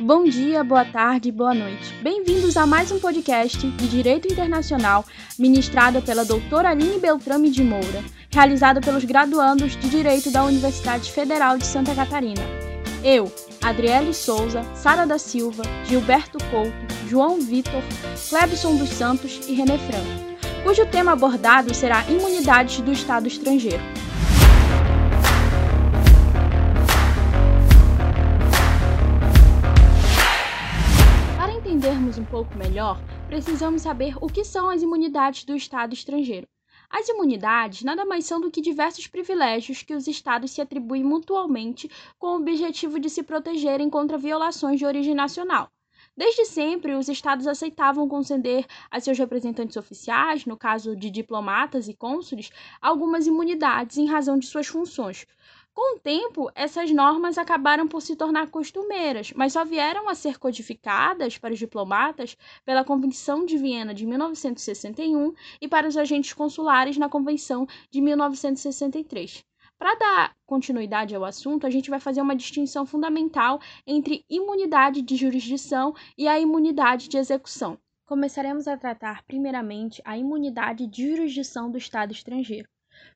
Bom dia, boa tarde, boa noite. Bem-vindos a mais um podcast de Direito Internacional, ministrado pela doutora Aline Beltrame de Moura, realizado pelos graduandos de Direito da Universidade Federal de Santa Catarina. Eu, Adriele Souza, Sara da Silva, Gilberto Couto, João Vitor, Clebson dos Santos e René Franco, cujo tema abordado será Imunidades do Estado Estrangeiro. Pouco melhor, precisamos saber o que são as imunidades do Estado estrangeiro. As imunidades nada mais são do que diversos privilégios que os Estados se atribuem mutualmente com o objetivo de se protegerem contra violações de origem nacional. Desde sempre, os estados aceitavam conceder a seus representantes oficiais, no caso de diplomatas e cônsules, algumas imunidades em razão de suas funções, com o tempo, essas normas acabaram por se tornar costumeiras, mas só vieram a ser codificadas para os diplomatas pela Convenção de Viena de 1961 e para os agentes consulares na Convenção de 1963. Para dar continuidade ao assunto, a gente vai fazer uma distinção fundamental entre imunidade de jurisdição e a imunidade de execução. Começaremos a tratar, primeiramente, a imunidade de jurisdição do Estado estrangeiro,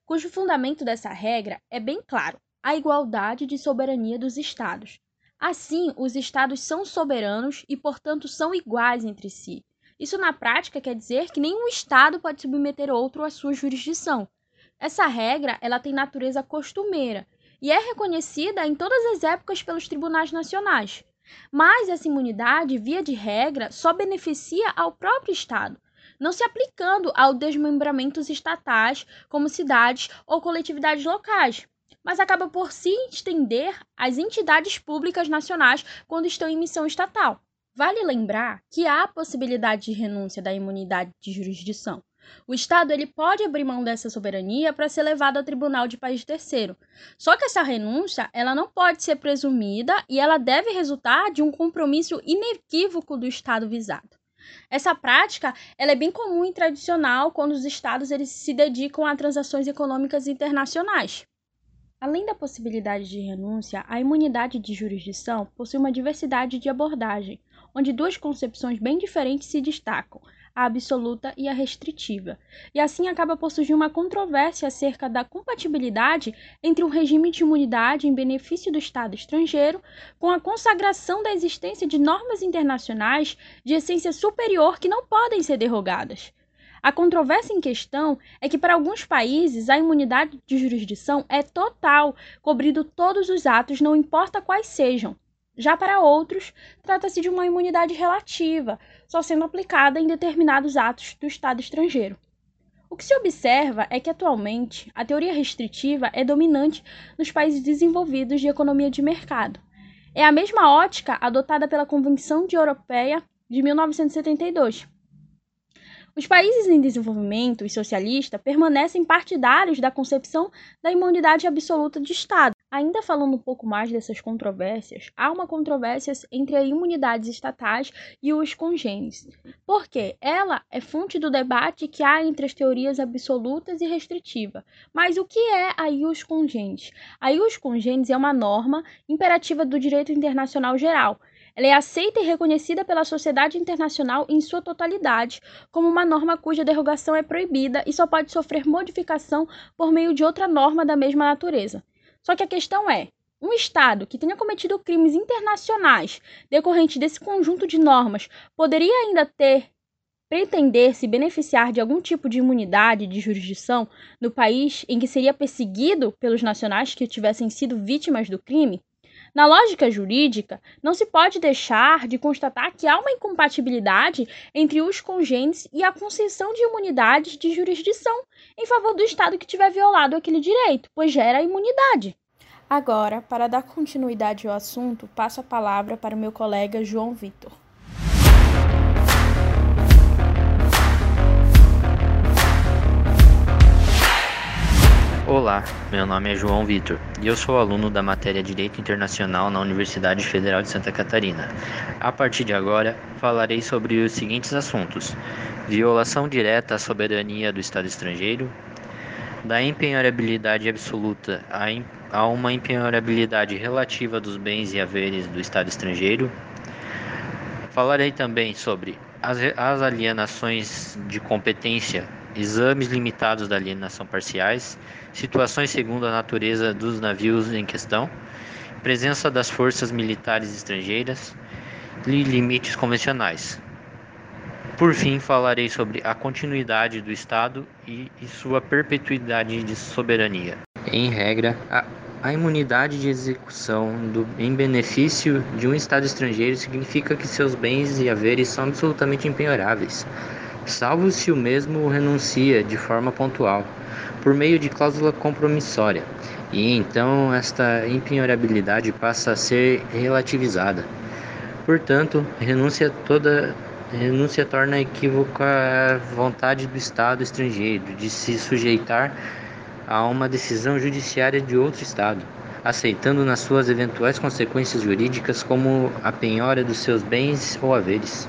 cujo fundamento dessa regra é bem claro a igualdade de soberania dos Estados. Assim, os Estados são soberanos e, portanto, são iguais entre si. Isso, na prática, quer dizer que nenhum Estado pode submeter outro à sua jurisdição. Essa regra ela tem natureza costumeira e é reconhecida em todas as épocas pelos tribunais nacionais. Mas essa imunidade, via de regra, só beneficia ao próprio Estado, não se aplicando ao desmembramentos estatais, como cidades ou coletividades locais mas acaba por se estender às entidades públicas nacionais quando estão em missão estatal. Vale lembrar que há a possibilidade de renúncia da imunidade de jurisdição. O Estado ele pode abrir mão dessa soberania para ser levado ao tribunal de país terceiro. Só que essa renúncia ela não pode ser presumida e ela deve resultar de um compromisso inequívoco do Estado visado. Essa prática ela é bem comum e tradicional quando os estados eles se dedicam a transações econômicas internacionais. Além da possibilidade de renúncia, a imunidade de jurisdição possui uma diversidade de abordagem, onde duas concepções bem diferentes se destacam, a absoluta e a restritiva. E assim acaba por surgir uma controvérsia acerca da compatibilidade entre um regime de imunidade em benefício do Estado estrangeiro com a consagração da existência de normas internacionais de essência superior que não podem ser derrogadas. A controvérsia em questão é que, para alguns países, a imunidade de jurisdição é total, cobrindo todos os atos, não importa quais sejam. Já para outros, trata-se de uma imunidade relativa, só sendo aplicada em determinados atos do Estado estrangeiro. O que se observa é que, atualmente, a teoria restritiva é dominante nos países desenvolvidos de economia de mercado. É a mesma ótica adotada pela Convenção de Europeia de 1972 os países em desenvolvimento e socialista permanecem partidários da concepção da imunidade absoluta de Estado. Ainda falando um pouco mais dessas controvérsias, há uma controvérsia entre as imunidades estatais e os congêneres, porque ela é fonte do debate que há entre as teorias absolutas e restritiva. Mas o que é a ius congêneres? A ius congêneres é uma norma imperativa do direito internacional geral, ela é aceita e reconhecida pela sociedade internacional em sua totalidade como uma norma cuja derrogação é proibida e só pode sofrer modificação por meio de outra norma da mesma natureza. Só que a questão é: um Estado que tenha cometido crimes internacionais decorrentes desse conjunto de normas poderia ainda ter pretender se beneficiar de algum tipo de imunidade de jurisdição no país em que seria perseguido pelos nacionais que tivessem sido vítimas do crime? Na lógica jurídica, não se pode deixar de constatar que há uma incompatibilidade entre os congêneres e a concessão de imunidades de jurisdição em favor do Estado que tiver violado aquele direito, pois gera imunidade. Agora, para dar continuidade ao assunto, passo a palavra para o meu colega João Vitor. Olá, meu nome é João Vitor e eu sou aluno da matéria Direito Internacional na Universidade Federal de Santa Catarina. A partir de agora, falarei sobre os seguintes assuntos: violação direta à soberania do Estado estrangeiro, da empenhorabilidade absoluta a uma empenhorabilidade relativa dos bens e haveres do Estado estrangeiro, Falarei também sobre as, alienações de competência, exames limitados da alienação parciais, situações segundo a natureza dos navios em questão, presença das forças militares estrangeiras e limites convencionais. Por fim, falarei sobre a continuidade do Estado e, e sua perpetuidade de soberania. Em regra, a, a imunidade de execução do, em benefício de um Estado estrangeiro significa que seus bens e haveres são absolutamente impenhoráveis, salvo se o mesmo renuncia de forma pontual, por meio de cláusula compromissória, e então esta impenhorabilidade passa a ser relativizada. Portanto, renúncia toda renúncia torna equívoca a vontade do Estado estrangeiro de se sujeitar a uma decisão judiciária de outro Estado, aceitando nas suas eventuais consequências jurídicas como a penhora dos seus bens ou haveres.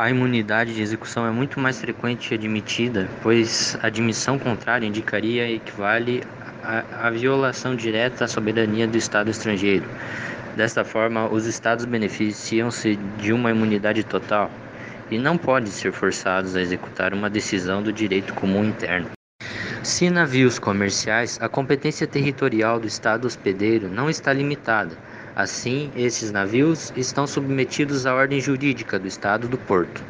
A imunidade de execução é muito mais frequente admitida, pois a admissão contrária indicaria equivale à violação direta à soberania do Estado estrangeiro. Desta forma, os Estados beneficiam-se de uma imunidade total e não podem ser forçados a executar uma decisão do direito comum interno. Se navios comerciais, a competência territorial do Estado hospedeiro não está limitada. Assim, esses navios estão submetidos à ordem jurídica do Estado do porto.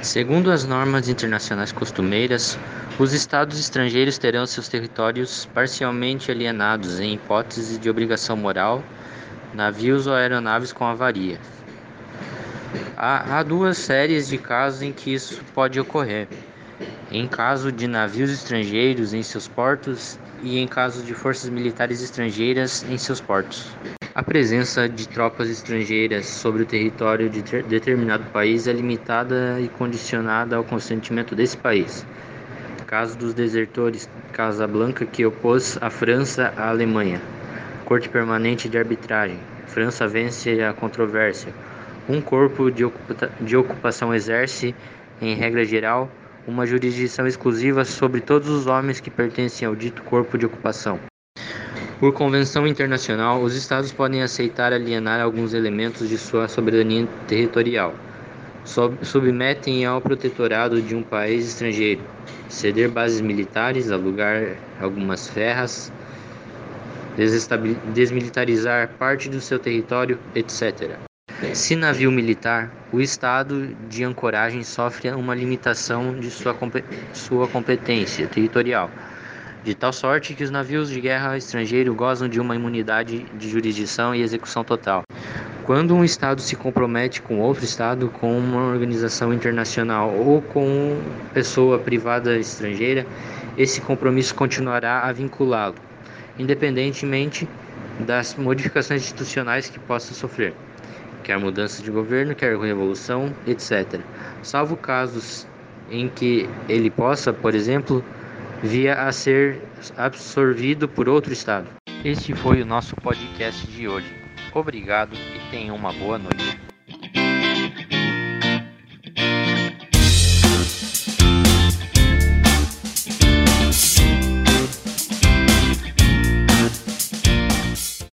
Segundo as normas internacionais costumeiras, os estados estrangeiros terão seus territórios parcialmente alienados em hipótese de obrigação moral, navios ou aeronaves com avaria, Há, há duas séries de casos em que isso pode ocorrer: em caso de navios estrangeiros em seus portos e em caso de forças militares estrangeiras em seus portos. A presença de tropas estrangeiras sobre o território de determinado país é limitada e condicionada ao consentimento desse país. Caso dos desertores Casablanca que opôs a França à Alemanha. Corte permanente de arbitragem. França vence a controvérsia. Um corpo de, ocupa de ocupação exerce, em regra geral, uma jurisdição exclusiva sobre todos os homens que pertencem ao dito corpo de ocupação. Por convenção internacional, os Estados podem aceitar alienar alguns elementos de sua soberania territorial. Submetem ao protetorado de um país estrangeiro, ceder bases militares, alugar algumas ferras, desmilitarizar parte do seu território, etc. Se navio militar, o estado de ancoragem sofre uma limitação de sua, sua competência territorial, de tal sorte que os navios de guerra estrangeiro gozam de uma imunidade de jurisdição e execução total. Quando um Estado se compromete com outro Estado, com uma organização internacional ou com pessoa privada estrangeira, esse compromisso continuará a vinculá-lo, independentemente das modificações institucionais que possa sofrer quer mudança de governo, quer revolução, etc. Salvo casos em que ele possa, por exemplo, vir a ser absorvido por outro Estado. Este foi o nosso podcast de hoje. Obrigado e tenha uma boa noite.